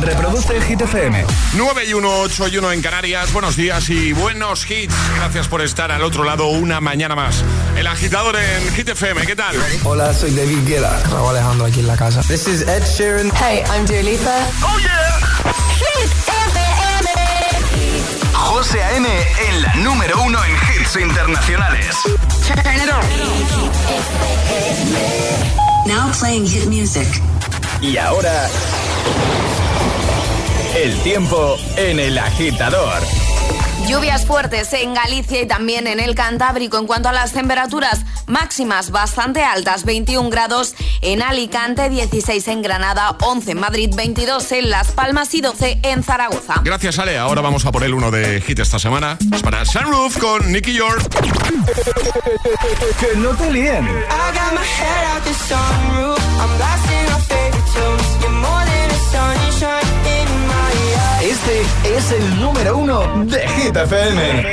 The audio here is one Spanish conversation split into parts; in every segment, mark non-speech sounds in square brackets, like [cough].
Reproduce Hit FM. 9 y 1, 8 y 1 en Canarias. Buenos días y buenos hits. Gracias por estar al otro lado una mañana más. El agitador en Hit FM, ¿qué tal? Hola, soy David Guetta. Raúl Alejandro aquí en la casa. This is Ed Sheeran. Hey, I'm Dua Lipa. ¡Oh, yeah! Hit FM. José A.M. en la número uno en hits internacionales. Turn it on. Now playing hit music. Y ahora... El tiempo en el agitador. Lluvias fuertes en Galicia y también en el Cantábrico. En cuanto a las temperaturas máximas bastante altas, 21 grados en Alicante, 16 en Granada, 11 en Madrid, 22 en Las Palmas y 12 en Zaragoza. Gracias, Ale. Ahora vamos a por el uno de hit esta semana. Es para Sunroof con Nicky York. que no te líen. Sunshine. Este es el número uno de Hit FM.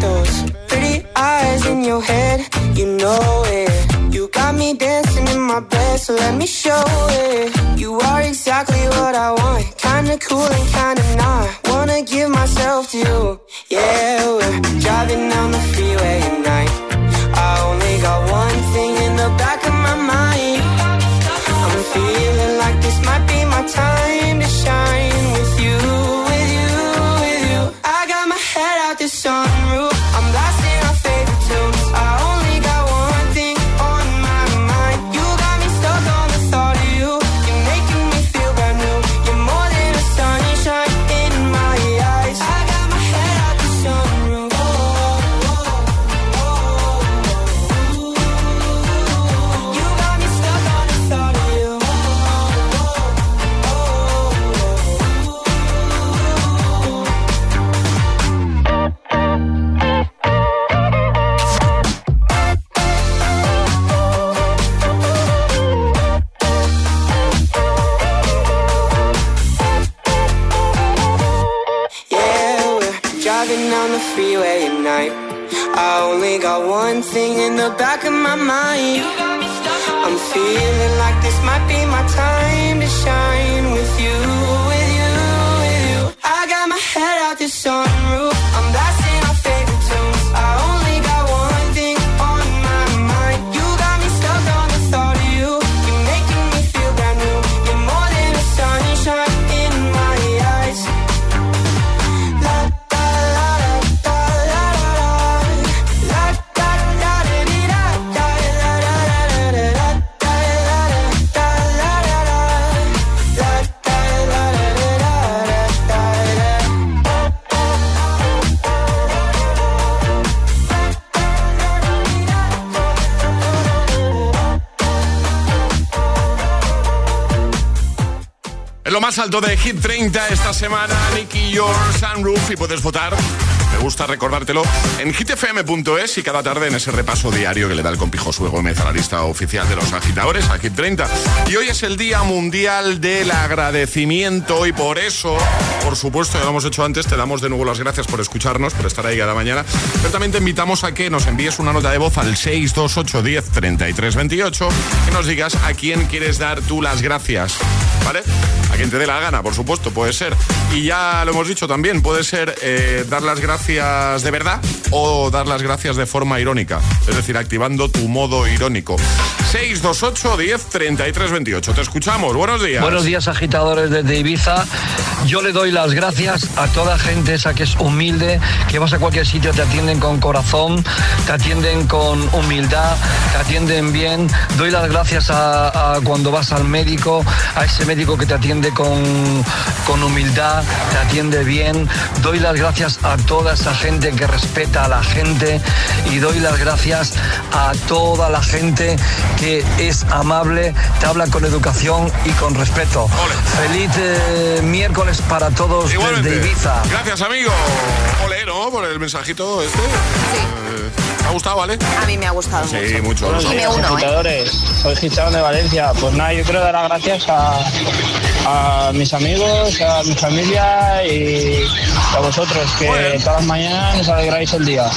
Those pretty eyes in your head. You know it. You got me dancing in my bed, so let me show it. You are exactly what I want. Kinda cool and kinda not. Wanna give myself to you. Yeah, we're driving down the freeway at night. I only got one thing in the back of my mind. Sunroof. Más alto de Hit 30 esta semana, Nicky Your Sunroof y puedes votar. Me gusta recordártelo en hitfm.es y cada tarde en ese repaso diario que le da el compijo su Gómez a la lista oficial de los agitadores, a Hit 30. Y hoy es el Día Mundial del Agradecimiento y por eso, por supuesto, ya lo hemos hecho antes, te damos de nuevo las gracias por escucharnos, por estar ahí cada mañana. Pero también te invitamos a que nos envíes una nota de voz al 628 10 33 28, que nos digas a quién quieres dar tú las gracias, ¿vale? Quien te dé la gana, por supuesto, puede ser. Y ya lo hemos dicho también, puede ser eh, dar las gracias de verdad o dar las gracias de forma irónica. Es decir, activando tu modo irónico. 628 10 33 28. Te escuchamos. Buenos días. Buenos días, agitadores desde Ibiza. Yo le doy las gracias a toda gente esa que es humilde, que vas a cualquier sitio, te atienden con corazón, te atienden con humildad, te atienden bien. Doy las gracias a cuando vas al médico, a ese médico que te atiende con, con humildad, te atiende bien. Doy las gracias a toda esa gente que respeta a la gente y doy las gracias a toda la gente que es amable, te habla con educación y con respeto. Feliz eh, miércoles para todos Igualmente. desde Ibiza. Gracias, amigo. Ole, ¿no? Por el mensajito este. Eh, ¿Te ha gustado, vale? A mí me ha gustado Sí, mucho. mucho. Uno, ¿eh? soy Gichón de Valencia. Pues nada, yo quiero dar las gracias a, a mis amigos, a mi familia y a vosotros, que todas las mañanas nos alegráis el día.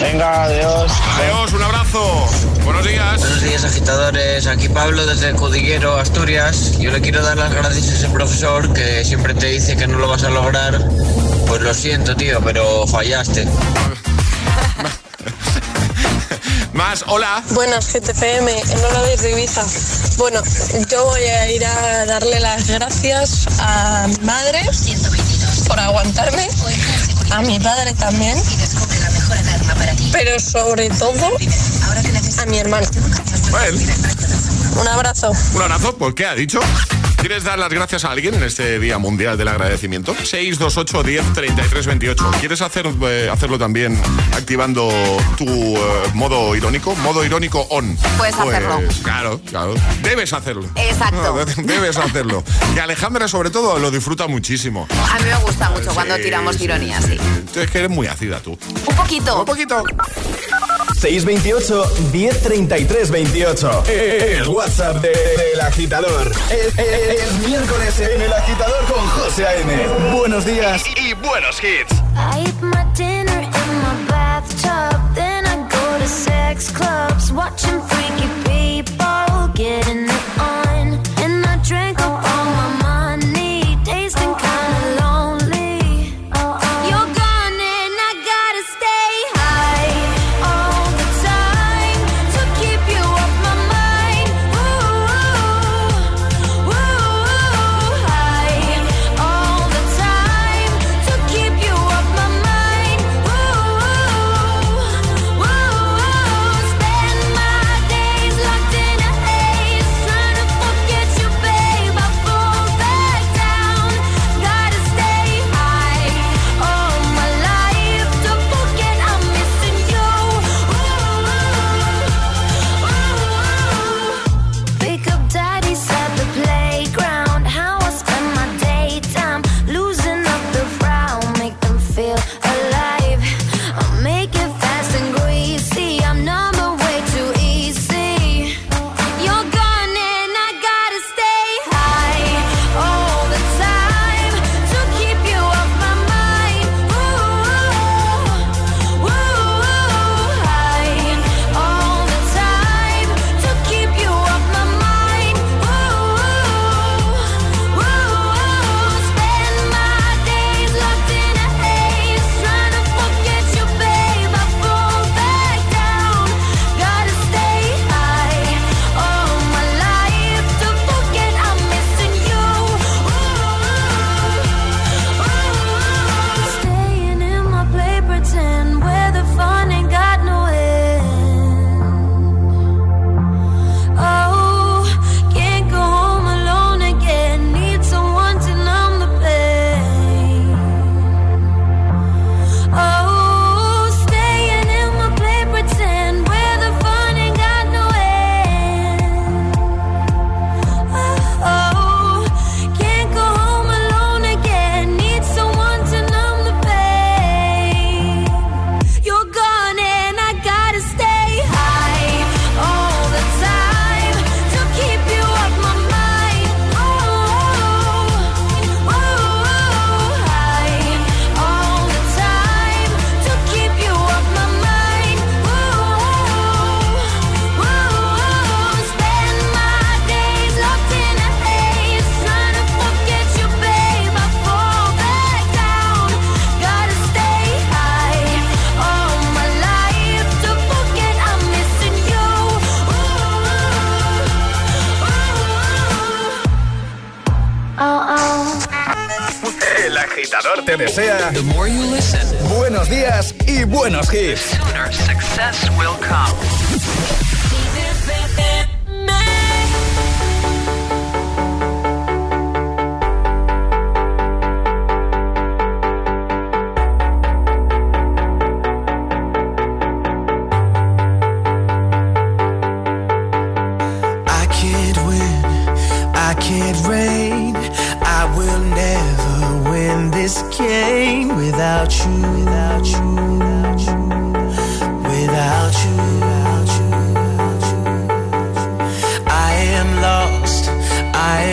Venga, adiós. Adiós, un abrazo. Buenos días. Buenos días, agitadores. Aquí Pablo desde Cudillero, Asturias. Yo le quiero dar las gracias a ese profesor que siempre te dice que no lo vas a lograr. Pues lo siento, tío, pero fallaste. [laughs] Más, hola. Buenas, GTFM, Enola desde Ibiza. Bueno, yo voy a ir a darle las gracias a mi madre por aguantarme, a mi padre también, pero sobre todo a mi hermano. Bueno, Un abrazo. un abrazo, ¿por qué ha dicho? ¿Quieres dar las gracias a alguien en este Día Mundial del Agradecimiento? 628 10 33 28. ¿Quieres hacer, eh, hacerlo también activando tu eh, modo irónico? Modo irónico on. Puedes hacerlo. Claro, claro. Debes hacerlo. Exacto. [laughs] Debes hacerlo. Y Alejandra, sobre todo, lo disfruta muchísimo. A mí me gusta mucho cuando tiramos sí, ironía, sí. sí. Entonces, que eres muy ácida tú. Un poquito. Un poquito. 628 1033 28. El WhatsApp de- del agitador. Es, es- es miércoles en el agitador con José A.M. Buenos días Y buenos hits. I eat my dinner in my bathtub, then I go to sex clubs, watching freaky people getting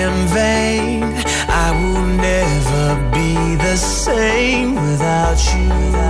I am vain. I will never be the same without you, without you, without you, without you.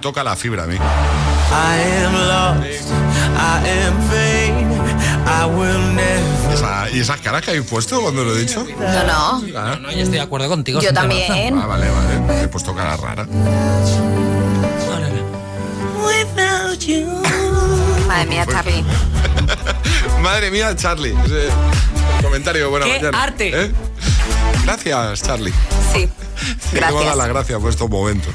Toca la fibra a mí. I am lost. I am vain. I will never. Esa- ¿Y esas caras que habéis puesto cuando lo he dicho? No, no. Ah, No, yo estoy de acuerdo contigo. Yo también. ah, vale, vale. He puesto cara rara. You. Madre mía, Charlie. [laughs] Madre mía, Charlie. Ese comentario, buena ¡Qué mañana. arte! ¿Eh? Gracias, Charlie. Sí. Queremos dar las Gracias. gracias por estos momentos.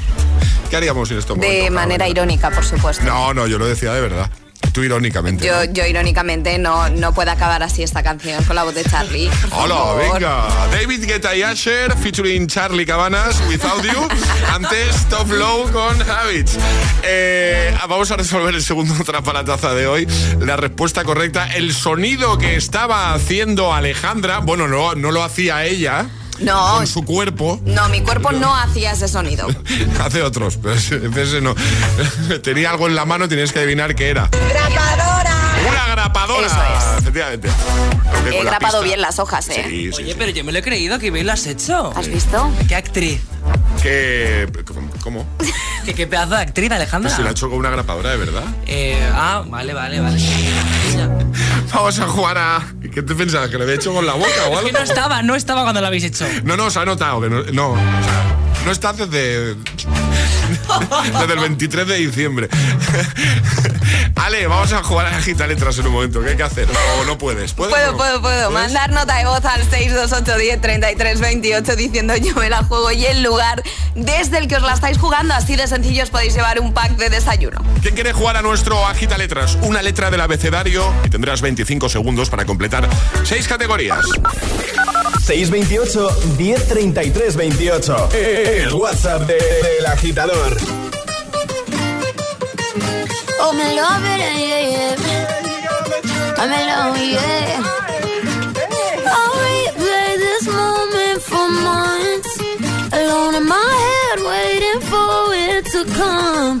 ¿Qué haríamos sin estos momentos? De manera irónica, por supuesto. No, no, yo lo decía de verdad. Tú irónicamente. Yo, ¿no? yo irónicamente no, no puedo acabar así esta canción con la voz de Charlie. [laughs] Hola, venga. David Guetta y Asher featuring Charlie Cabanas, Without You. [laughs] Antes Top Low con Habits. Eh, vamos a resolver el segundo [laughs] trapalataza de hoy. La respuesta correcta, el sonido que estaba haciendo Alejandra, bueno, no, no lo hacía ella. No. Con su cuerpo. No, mi cuerpo no hacía ese sonido. [laughs] Hace otros, pero ese, no. [laughs] Tenía algo en la mano, tenías que adivinar qué era. ¡Grapadora! Una grapadora. Eso es. Efectivamente. He la grapado bien las hojas, ¿eh? Sí, sí, Oye, sí. pero yo me lo he creído que bien lo has hecho. ¿Has visto? ¿Qué actriz? Que- ¿Cómo? [laughs] ¿Qué, qué pedazo de actriz, Alejandra? Si la ha hecho con una grapadora, de verdad. Eh, ah, vale, vale, vale. [laughs] Vamos a jugar a. ¿Qué te pensabas? ¿Que lo había hecho con la boca o [laughs] Es algo? que no estaba, no estaba cuando lo habéis hecho. No, no, se ha notado que no. No, o sea, no está desde. [laughs] desde el 23 de diciembre. [laughs] Ale, vamos a jugar a Agita Letras en un momento. ¿Qué hay que hacer? O no puedes. ¿Puedes o Puedo, no? puedo, puedo. ¿Puedes? Mandar nota de voz al 628 10 33 28 diciendo yo me la juego y el lugar desde el que os la estáis jugando. Así de sencillo os podéis llevar un pack de desayuno. ¿Quién quiere jugar a nuestro Agita Letras? Una letra del abecedario y tendrás 25 segundos para completar seis categorías. 628 1033 28. El WhatsApp de- del agitador. Oh, me love it, yeah, yeah. I'm in love, yeah. I'll replay this moment for months. Alone in my head, waiting for it to come.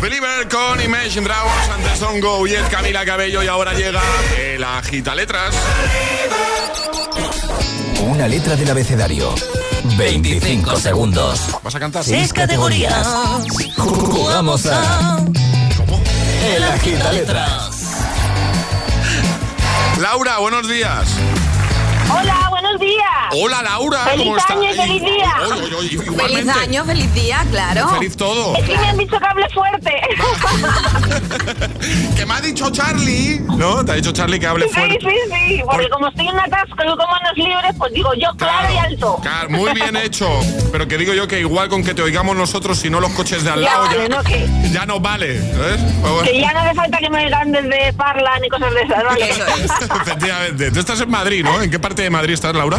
Believer con Imagine Dragons, antes Son Go y Camila Cabello y ahora llega el Agita Letras. Una letra del abecedario. 25 segundos. ¿Vas a cantar? Seis categorías. Jugamos a. El agita letras. Laura, buenos días. Hola, Hola Laura, Feliz ¿cómo estás? año y feliz día. Oy, oy, oy, Feliz año, feliz día, claro. Feliz todo. Es que me han dicho que hable fuerte. [laughs] Que me ha dicho Charlie, ¿no? Te ha dicho Charlie que hable Sí, fuerte. sí, sí, porque como estoy en un atasco y con manos libres, pues digo yo claro, y alto. Claro, muy bien hecho. Pero que digo yo que igual con que te oigamos nosotros, si no los coches de al Ya lado, vale, ya, ¿no? Que- ya no vale. ¿sabes? Pues bueno. Que ya no hace falta que me oigan desde Parla ni cosas de esas, ¿vale? [laughs] Efectivamente. Tú estás en Madrid, ¿no? ¿En qué parte de Madrid estás, Laura?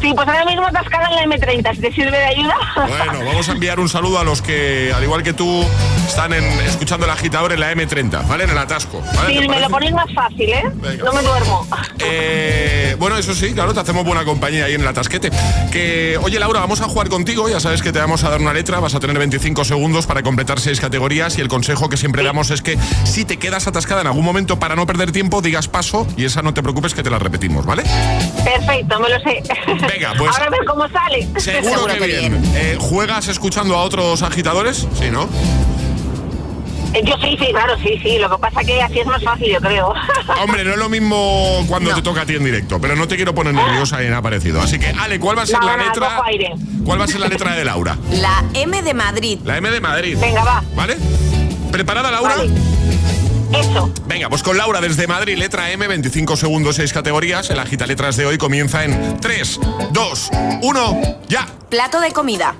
Sí, pues ahora mismo atascada en la M30, si te sirve de ayuda. Bueno, vamos a enviar un saludo a los que, al igual que tú, están en- escuchando el agitador en la M30, ¿vale? En el atasco. ¿vale? Sí, ¿Te me lo ponéis más fácil, ¿eh? Venga. No me duermo. Eh, bueno, eso sí, claro, te hacemos buena compañía ahí en el atasquete. Que, oye, Laura, vamos a jugar contigo. Ya sabes que te vamos a dar una letra, vas a tener 25 segundos para completar seis categorías. Y el consejo que siempre damos es que si te quedas atascada en algún momento para no perder tiempo, digas paso y esa no te preocupes que te la repetimos, ¿vale? Perfecto, me lo sé. Venga, pues- Ahora a ver cómo sale. Seguro, que, bien. Eh, ¿Juegas escuchando a otros agitadores? Sí, ¿no? Eh, Yo sí, sí, claro, sí, sí. Lo que pasa que así es más fácil, yo creo. [laughs] Hombre, no es lo mismo cuando te toca a ti en directo, pero no te quiero poner nerviosa en aparecido. Así que, Ale, ¿cuál va a ser No, la no, letra? aire. ¿Cuál va a ser la letra de Laura? La M de Madrid. La M de Madrid. Venga, va. ¿Vale? ¿Preparada, Laura? Eso. Venga, pues con Laura desde Madrid, letra M, 25 segundos, 6 categorías. El agita letras de hoy comienza en 3, 2, 1, ya. Plato de comida.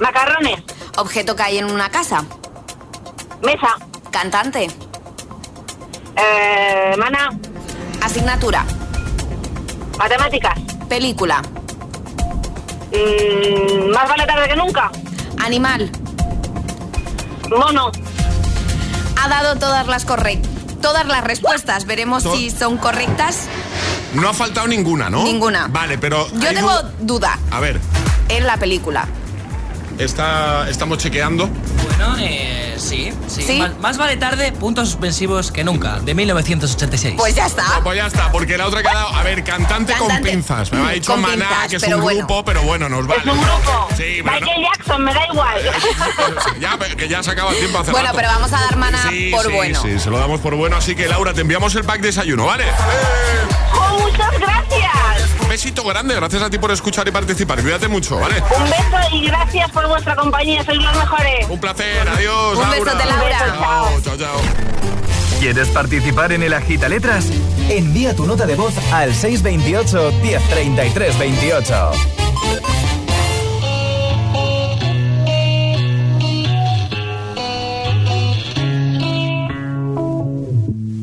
Macarrones. Objeto que hay en una casa. Mesa. Cantante. Eh, mana. Asignatura. Matemáticas. Película. Mm, más vale tarde que nunca. Animal. Mono. Ha dado todas las correctas. Todas las respuestas. Veremos To- si son correctas. No ha faltado ninguna, ¿no? Ninguna. Vale, pero. Yo tengo du- duda A ver, en la película. Está, estamos chequeando. Bueno, eh, sí, sí. ¿Sí? Más, más vale tarde, puntos suspensivos que nunca, de 1986. Pues ya está. No, pues ya está, porque la otra que ha dado. A ver, cantante, con pinzas. Me ha dicho Con Maná, pinzas, que es un bueno. grupo, pero bueno, nos vale. Es un grupo. Sí, no- Michael Jackson, me da igual. [laughs] ya, que ya se acaba el tiempo hace Bueno, rato. pero vamos a dar mana Sí, por sí, bueno. Sí, se lo damos por bueno. Así que, Laura, te enviamos el pack de desayuno, ¿vale? ¡Oh, muchas gracias! Un besito grande, gracias a ti por escuchar y participar. Cuídate mucho, ¿vale? Un beso y gracias por vuestra compañía, sois los mejores. Un placer, adiós. Un besote, Laura. Chao, chao, chao. ¿Quieres participar en el Agita Letras? Envía tu nota de voz al 628 1033 28.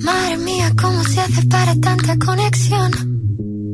Madre mía, ¿cómo se hace para tanta conexión?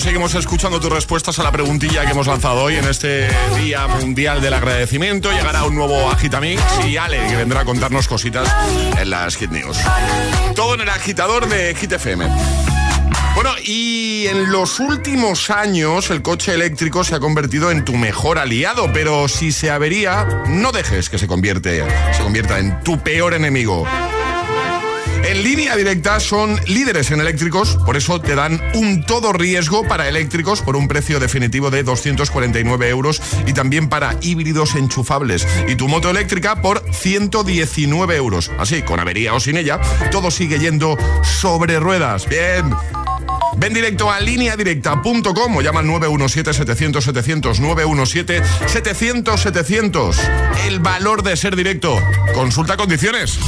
seguimos escuchando tus respuestas a la preguntilla que hemos lanzado hoy en este Día Mundial del Agradecimiento. Llegará un nuevo Agitamix y Ale, que vendrá a contarnos cositas en las Hit News. Todo en el agitador de Hit FM. Bueno, y en los últimos años el coche eléctrico se ha convertido en tu mejor aliado, pero si se avería, no dejes que se, convierte, se convierta en tu peor enemigo. En línea directa son líderes en eléctricos, por eso te dan un todo riesgo para eléctricos por un precio definitivo de 249 euros y también para híbridos enchufables. Y tu moto eléctrica por 119 euros. Así, con avería o sin ella, todo sigue yendo sobre ruedas. Bien. Ven directo a lineadirecta.com o llama al 917-700-700, 917-700-700. El valor de ser directo. Consulta condiciones.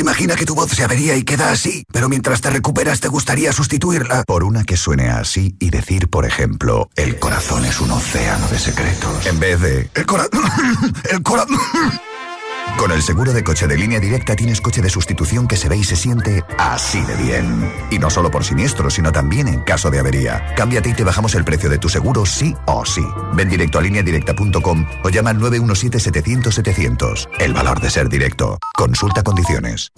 Imagina que tu voz se avería y queda así, pero mientras te recuperas te gustaría sustituirla. Por una que suene así y decir, por ejemplo, el corazón es un océano de secretos. En vez de... El corazón... [laughs] el corazón... [laughs] Con el seguro de coche de línea directa tienes coche de sustitución que se ve y se siente así de bien. Y no solo por siniestro, sino también en caso de avería. Cámbiate y te bajamos el precio de tu seguro sí o sí. Ven directo a lineadirecta.com o llama al 917-700-700. El valor de ser directo. Consulta condiciones.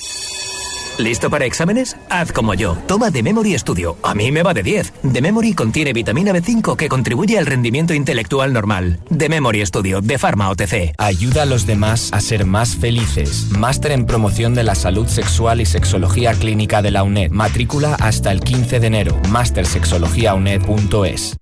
¿Listo para exámenes? Haz como yo. Toma The Memory Studio. A mí me va de 10. The Memory contiene vitamina B5 que contribuye al rendimiento intelectual normal. The Memory Studio de Pharma OTC. Ayuda a los demás a ser más felices. Máster en promoción de la salud sexual y sexología clínica de la UNED. Matrícula hasta el 15 de enero. Mastersexologiauned.es.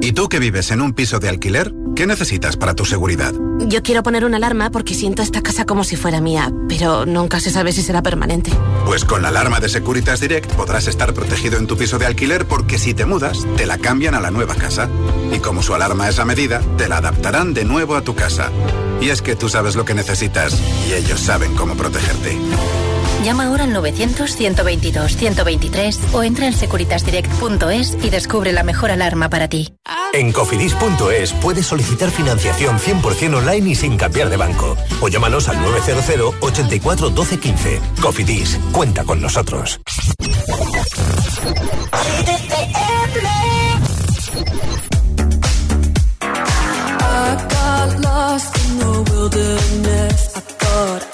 ¿Y tú que vives en un piso de alquiler? ¿Qué necesitas para tu seguridad? Yo quiero poner una alarma porque siento esta casa como si fuera mía, pero nunca se sabe si será permanente. Pues con la alarma de Securitas Direct podrás estar protegido en tu piso de alquiler porque si te mudas, te la cambian a la nueva casa. Y como su alarma es a medida, te la adaptarán de nuevo a tu casa. Y es que tú sabes lo que necesitas y ellos saben cómo protegerte. Llama ahora al 900-122-123 o entra en securitasdirect.es y descubre la mejor alarma para ti. En cofidis.es puedes solicitar financiación 100% online y sin cambiar de banco. O llámanos al 900 84 12 15. Cofidis, cuenta con nosotros. I got lost in the wilderness.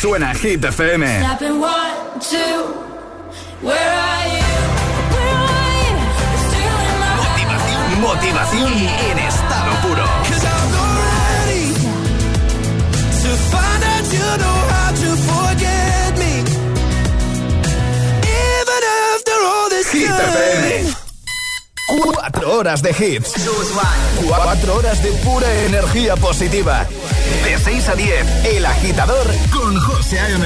Suena Hit FM. Motivación, motivación en estado puro. Hit FM. Cuatro horas de hits. Cuatro horas de pura energía positiva. De 6 a 10, El Agitador con José A.M.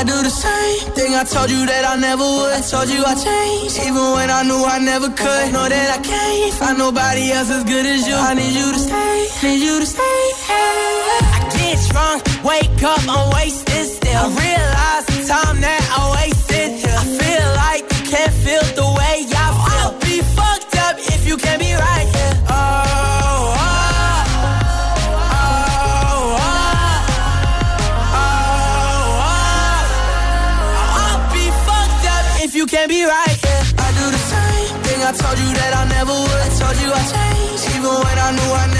I do the same thing I told you that I never would. I told you I changed, even when I knew I never could. Know that I can't find nobody else as good as you. I need you to stay, need you to stay. I get drunk, wake up, I'm wasted. I realize the time that I wasted. I feel like you can't feel the way I feel. I'll be fucked up if you can't be right here. Oh, oh, oh, oh. I'll be fucked up if you can't be right, yeah. I do the same thing I told you that I never would. I told you I changed, even when I knew I never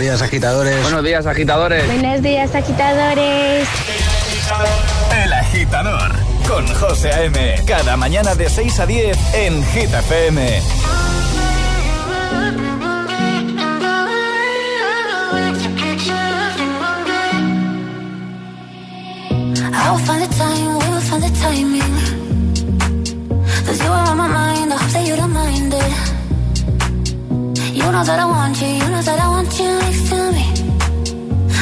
Buenos días, agitadores. Buenos días, agitadores. Buenos días, agitadores. El Agitador con José A.M. Cada mañana de 6 a 10 en Hit FM. I will find the time, we will find the timing. Cause you are on my mind, I hope that you don't mind it. You know that I want you, you know that I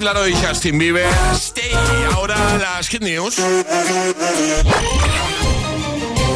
antes de Kid Laro y Justin Bieber. Stay. Ahora las Hit News.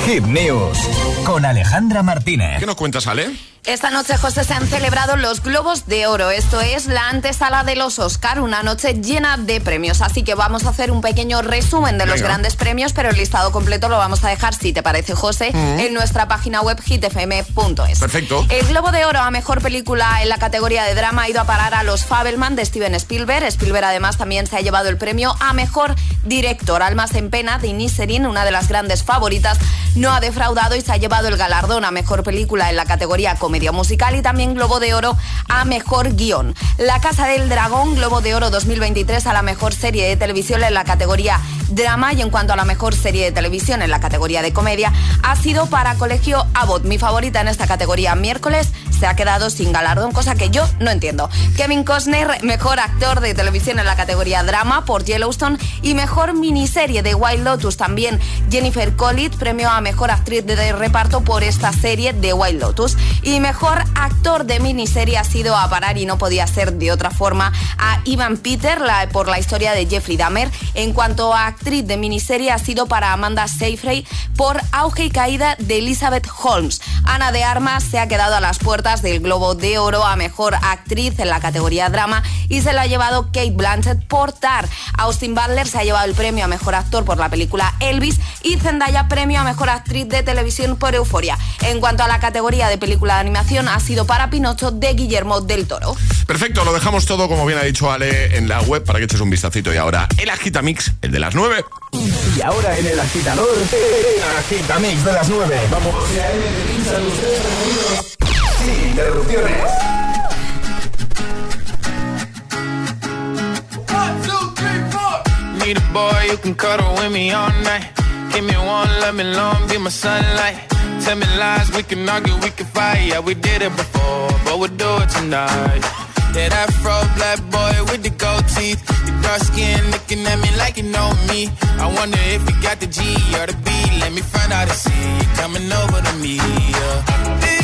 Hit News con Alejandra Martínez. ¿Qué nos cuentas, Ale? Esta noche, José, se han celebrado los Globos de Oro. Esto es la antesala de los Oscar, una noche llena de premios. Así que vamos a hacer un pequeño resumen de los grandes premios, pero el listado completo lo vamos a dejar, si te parece, José, en nuestra página web hitfm.es. Perfecto. El Globo de Oro a mejor película en la categoría de drama ha ido a parar a Los Fabelman de Steven Spielberg. Spielberg además también se ha llevado el premio a mejor director. Almas en pena de Inisherin, una de las grandes favoritas, no ha defraudado y se ha llevado el galardón a mejor película en la categoría comedia musical y también Globo de Oro a mejor guion. La Casa del Dragón, Globo de Oro 2023 a la mejor serie de televisión en la categoría drama y en cuanto a la mejor serie de televisión en la categoría de comedia ha sido para Colegio Abbott, mi favorita en esta categoría miércoles se ha quedado sin galardón, cosa que yo no entiendo. Kevin Costner, mejor actor de televisión en la categoría drama por Yellowstone y mejor miniserie de Wild Lotus también. Jennifer Coolidge, premio a mejor actriz de reparto por esta serie de Wild Lotus. Y mejor actor de miniserie ha sido a parar y no podía ser de otra forma a Ivan Peter la, por la historia de Jeffrey Dahmer. En cuanto a actriz de miniserie ha sido para Amanda Seyfried por Auge y Caída de Elizabeth Holmes. Ana de Armas se ha quedado a las puertas del Globo de Oro a Mejor Actriz en la categoría Drama y se lo ha llevado Kate Blanchett por Tar. Austin Butler se ha llevado el premio a Mejor Actor por la película Elvis y Zendaya premio a Mejor Actriz de Televisión por Euforia. En cuanto a la categoría de película de animación ha sido para Pinocho de Guillermo del Toro. Perfecto, lo dejamos todo como bien ha dicho Ale en la web para que eches un vistacito y ahora el Agitamix, el de las 9. Y ahora en el agitador, el Agitamix de las 9. Vamos. Sin interrupciones. Need a boy you can cuddle with me all night. Give me one, let me long, be my sunlight. Tell me lies, we can argue, we can fight. Yeah, we did it before, but we'll do it tonight. That fro black boy with the gold teeth. Your dark skin looking at me like you know me. I wonder if you got the G or the B. Let me find out and see you coming over to me. Yeah.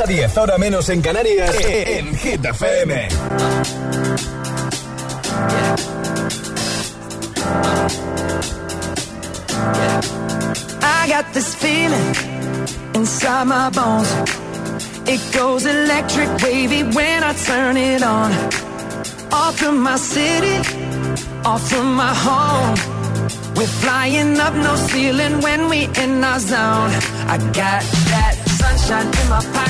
a 10, ahora menos en Canarias, en Hit FM. I got this feeling inside my bones. It goes electric wavy when I turn it on. Off from my city, off from my home. We're flying up no ceiling when we in our zone. I got that sunshine in my pocket,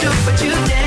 Do, but you dance,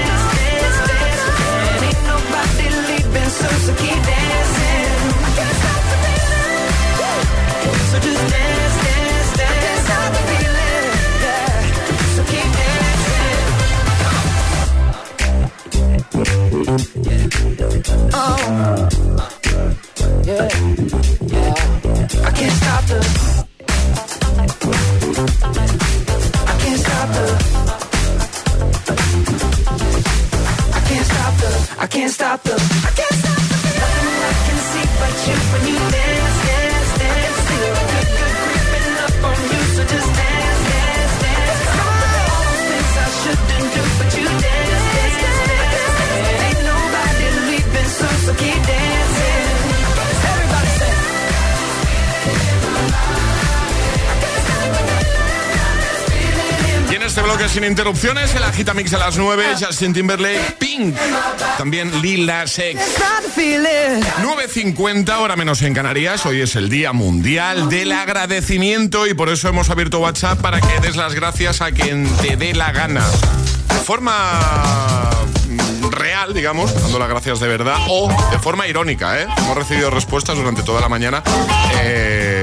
sin interrupciones, el Agita Mix a las 9, Justin Timberlake, Pink, también Lila Sex. 9.50, hora menos en Canarias. Hoy es el Día Mundial del Agradecimiento y por eso hemos abierto WhatsApp para que des las gracias a quien te dé la gana. De forma mm, real, digamos, dando las gracias de verdad, o de forma irónica, ¿eh? Hemos recibido respuestas durante toda la mañana. Eh,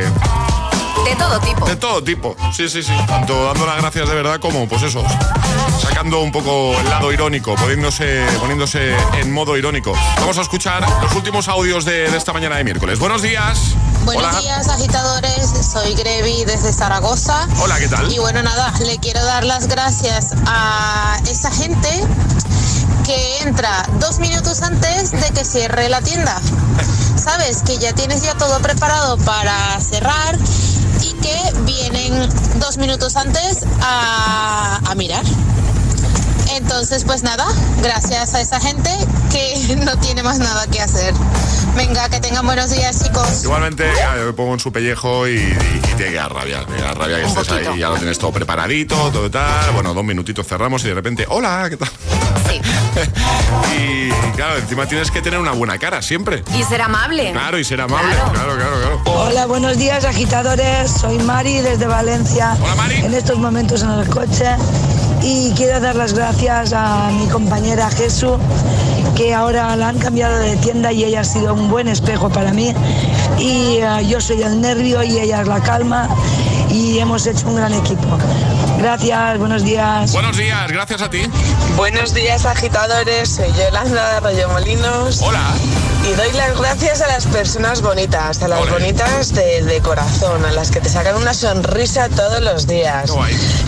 De todo tipo. de todo tipo, sí, sí, sí. Tanto dando las gracias de verdad como, pues eso, sacando un poco el lado irónico, poniéndose, poniéndose en modo irónico. Vamos a escuchar los últimos audios de, de esta mañana de miércoles. Buenos días. Buenos Hola. días, agitadores. Soy Grevi desde Zaragoza. Hola, ¿qué tal? Y bueno, nada, le quiero dar las gracias a esa gente que entra dos minutos antes de que cierre la tienda. Sabes que ya tienes ya todo preparado para cerrar que vienen dos minutos antes a, a mirar. Entonces, pues nada, gracias a esa gente que [laughs] no tiene más nada que hacer. Venga, que tengan buenos días, chicos. Igualmente, yo me pongo en su pellejo y, y, y te da rabia, te da rabia que estés ahí, ya lo tienes todo preparadito, todo tal. Bueno, dos minutitos cerramos y de repente, hola, ¿qué tal? [laughs] y claro, encima tienes que tener una buena cara siempre. Y ser amable. Claro, y ser amable, claro, claro, claro. Hola, buenos días agitadores, soy Mari desde Valencia. Hola Mari. En estos momentos en el coche Y quiero dar las gracias a mi compañera Jesús, que ahora la han cambiado de tienda y ella ha sido un buen espejo para mí. Y eh, yo soy el nervio y ella es la calma y hemos hecho un gran equipo. Gracias, buenos días. Buenos días, gracias a ti. Buenos días, agitadores. Soy Yolanda de Rayo Molinos. Hola. Y doy las gracias a las personas bonitas, a las bonitas de, de corazón, a las que te sacan una sonrisa todos los días.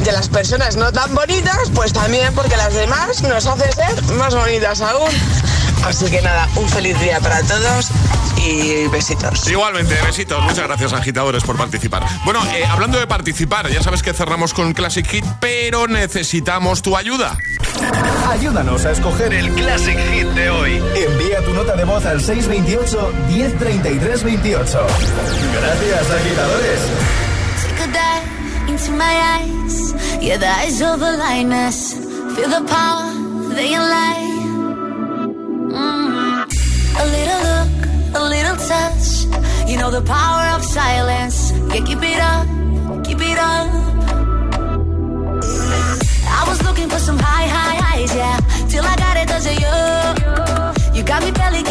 Y a las personas no tan bonitas, pues también, porque las demás nos hace ser más bonitas aún. Así que nada, un feliz día para todos y besitos. Igualmente, besitos. Muchas gracias, agitadores, por participar. Bueno, eh, hablando de participar, ya sabes que cerramos con Classic Hit, pero necesitamos tu ayuda. Ayúdanos a escoger el Classic Hit de hoy. Envía tu nota de voz al 628 1033 28. Gracias, agitadores. Take a dive into my eyes. Yeah, the eyes of the lioness. Feel the power, they lie. You know the power of silence. Yeah, keep it up, keep it up. I was looking for some high, high highs, yeah. Till I got it, cause of you. You got me belly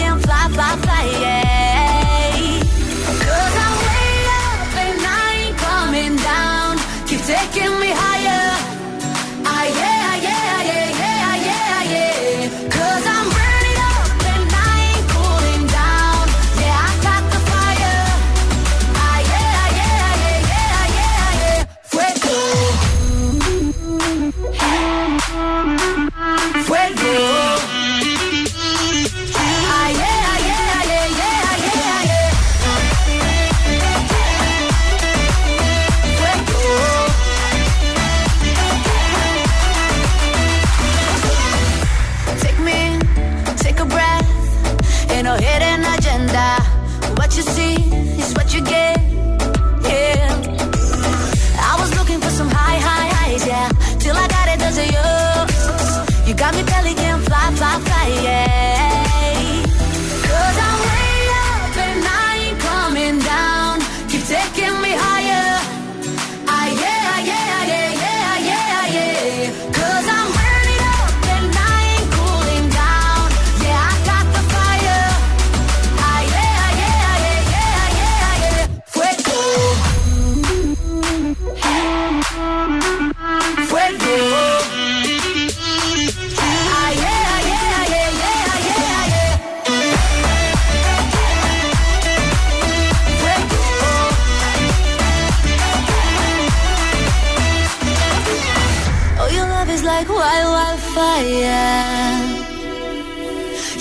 yeah.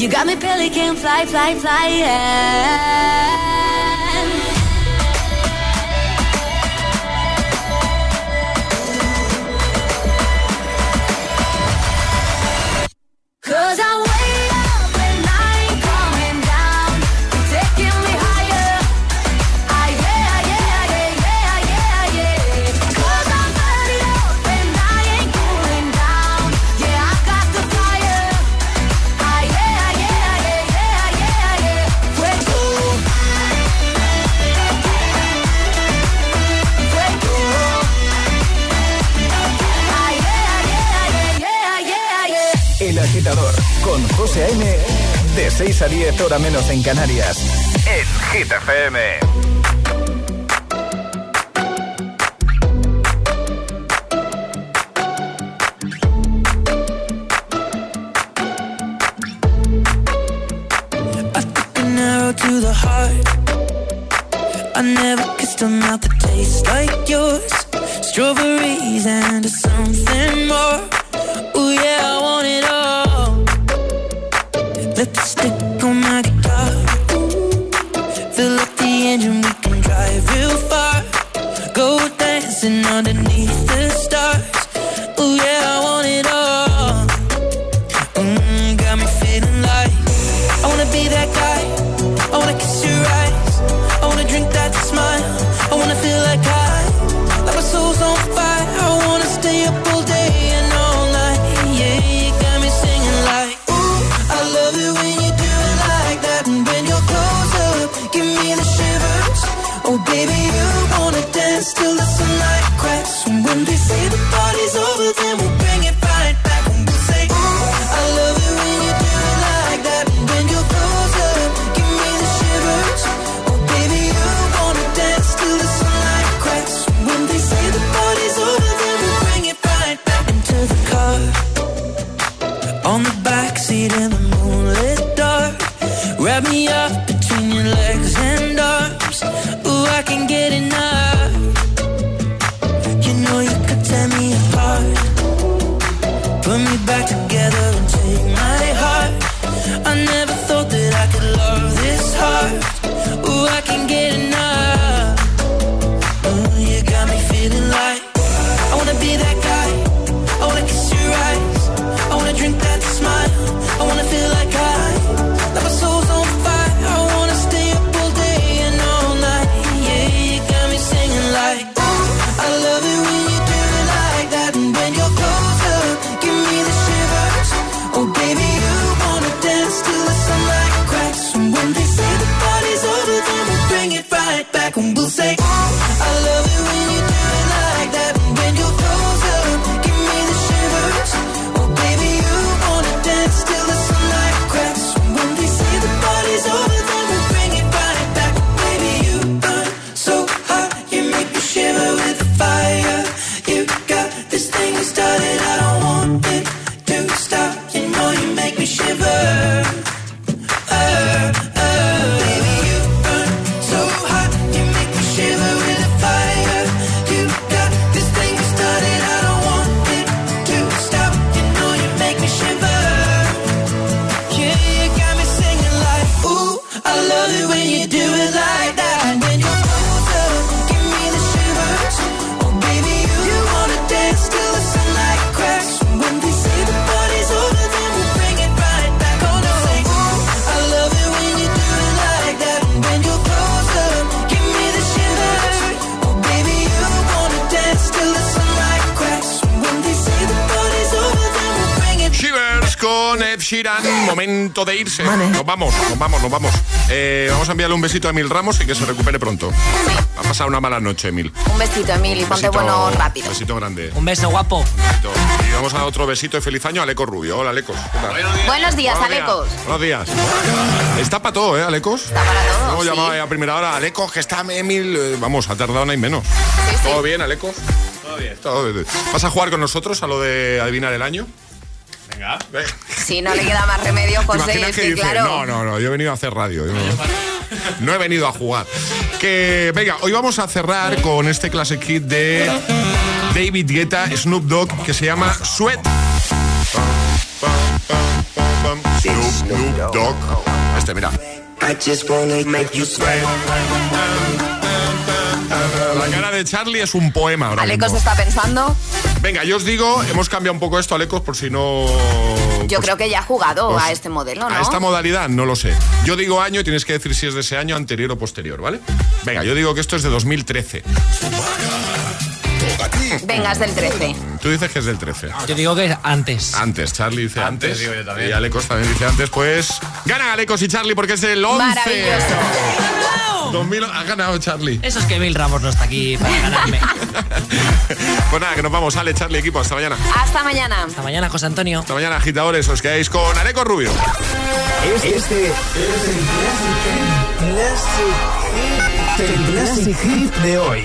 You got me pelican, fly, fly, fly, yeah. Hora menos en Canarias. En Hit FM. Dancing underneath the stars. Momento de irse. Nos vamos, nos vamos, nos vamos. Eh, vamos a enviarle un besito a Emil Ramos y que se recupere pronto. Ha pasado una mala noche, Emil. Un besito, Emil, y ponte bueno rápido. Besito grande. Un beso guapo. Y vamos a dar otro besito y feliz año a Aleco Rubio. Hola, Alecos. ¿Qué tal? Buenos días, Buenos Alecos. Buenos días. Está para todo, ¿eh, Alecos? Está para todo. Hemos sí. llamado a primera hora. Alecos, que está Emil. eh, vamos, ha tardado nada y menos. ¿Todo bien, Alecos? Todo bien. Todo bien. ¿Vas a jugar con nosotros a lo de adivinar el año? Venga. Si no le queda más remedio, ¿Te José, es que que dice, claro. no, no, no, yo he venido a hacer radio. yo no, no he venido a jugar. Que, venga, hoy vamos a cerrar con este classic hit de David Guetta, Snoop Dogg, que se llama Sweat. Snoop Dogg. Este, mira. I just wanna make you sweat. La cara de Charlie es un poema ahora Alecos mismo. está pensando. Venga, yo os digo, hemos cambiado un poco esto, Alecos, por si no... Yo creo que ya ha jugado pues, a este modelo, ¿no? A esta modalidad no lo sé. Yo digo año y tienes que decir si es de ese año anterior o posterior, ¿vale? Venga, yo digo que esto es de 2013. Venga, es del 13. Tú dices que es del 13. Yo digo que es antes. Antes, Charlie dice antes. digo yo también. Y Alecos también dice antes. Pues gana Alecos y Charlie porque es del 11. Maravilloso. 2000, ha ganado Charlie. Eso es que Bill Ramos no está aquí para ganarme. [laughs] Pues nada, que nos vamos. Ale, Charlie, equipo. Hasta mañana. Hasta mañana. Hasta mañana, José Antonio. Hasta mañana, agitadores. Os quedáis con Aleco Rubio. Este es el Classic, el Classic Hit de hoy.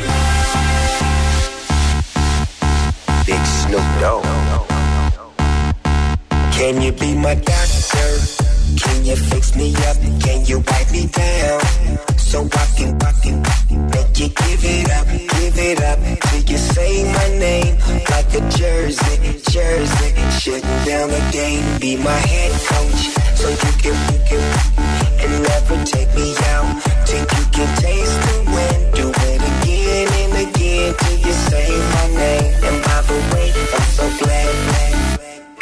Big Snoop Dogg. Can you be my doctor? Can you fix me up? Can you wipe me down? So I can, I can make you give it up, give it up till you say my name like a jersey, jersey. Shutting down the game, be my head coach, so you can, you can, and never take me out till you can taste the win. Do it again and again till you say my name.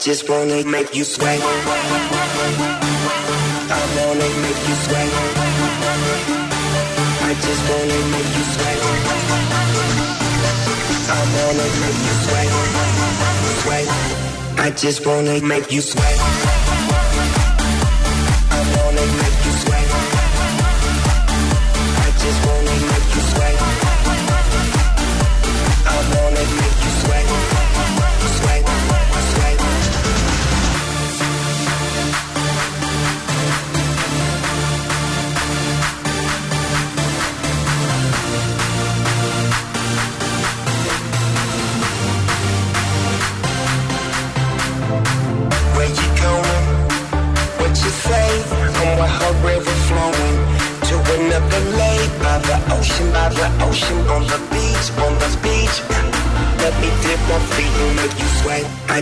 Just wanna make you sweat. I wanna make you sweat. I just wanna make you sweat. I wanna make you sweat. Sweat. I just wanna make you sweat.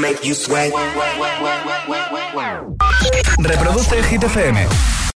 Make you sweat. Reproduce FM.